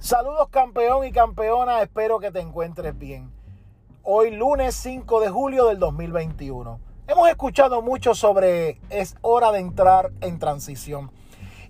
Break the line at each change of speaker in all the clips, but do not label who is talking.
Saludos campeón y campeona, espero que te encuentres bien. Hoy lunes 5 de julio del 2021. Hemos escuchado mucho sobre es hora de entrar en transición.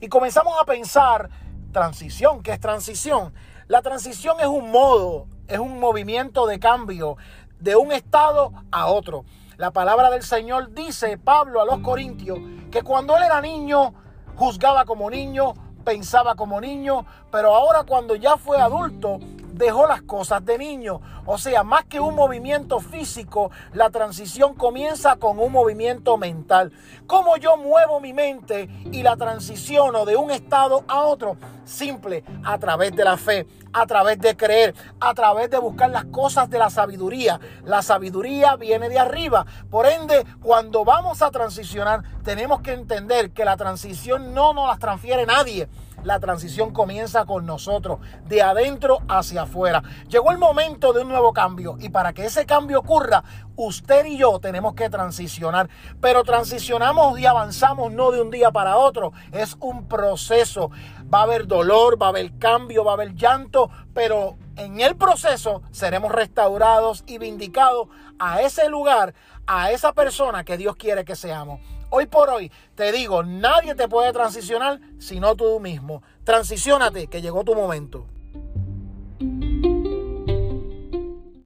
Y comenzamos a pensar, transición, ¿qué es transición? La transición es un modo, es un movimiento de cambio de un estado a otro. La palabra del Señor dice, Pablo a los Corintios, que cuando él era niño, juzgaba como niño, pensaba como niño, pero ahora cuando ya fue adulto, dejó las cosas de niño. O sea, más que un movimiento físico, la transición comienza con un movimiento mental. ¿Cómo yo muevo mi mente y la transiciono de un estado a otro? Simple, a través de la fe, a través de creer, a través de buscar las cosas de la sabiduría. La sabiduría viene de arriba. Por ende, cuando vamos a transicionar, tenemos que entender que la transición no nos la transfiere nadie la transición comienza con nosotros, de adentro hacia afuera. Llegó el momento de un nuevo cambio y para que ese cambio ocurra, usted y yo tenemos que transicionar. Pero transicionamos y avanzamos no de un día para otro, es un proceso. Va a haber dolor, va a haber cambio, va a haber llanto, pero en el proceso seremos restaurados y vindicados a ese lugar, a esa persona que Dios quiere que seamos. Hoy por hoy te digo, nadie te puede transicionar sino tú mismo. Transiciónate, que llegó tu momento.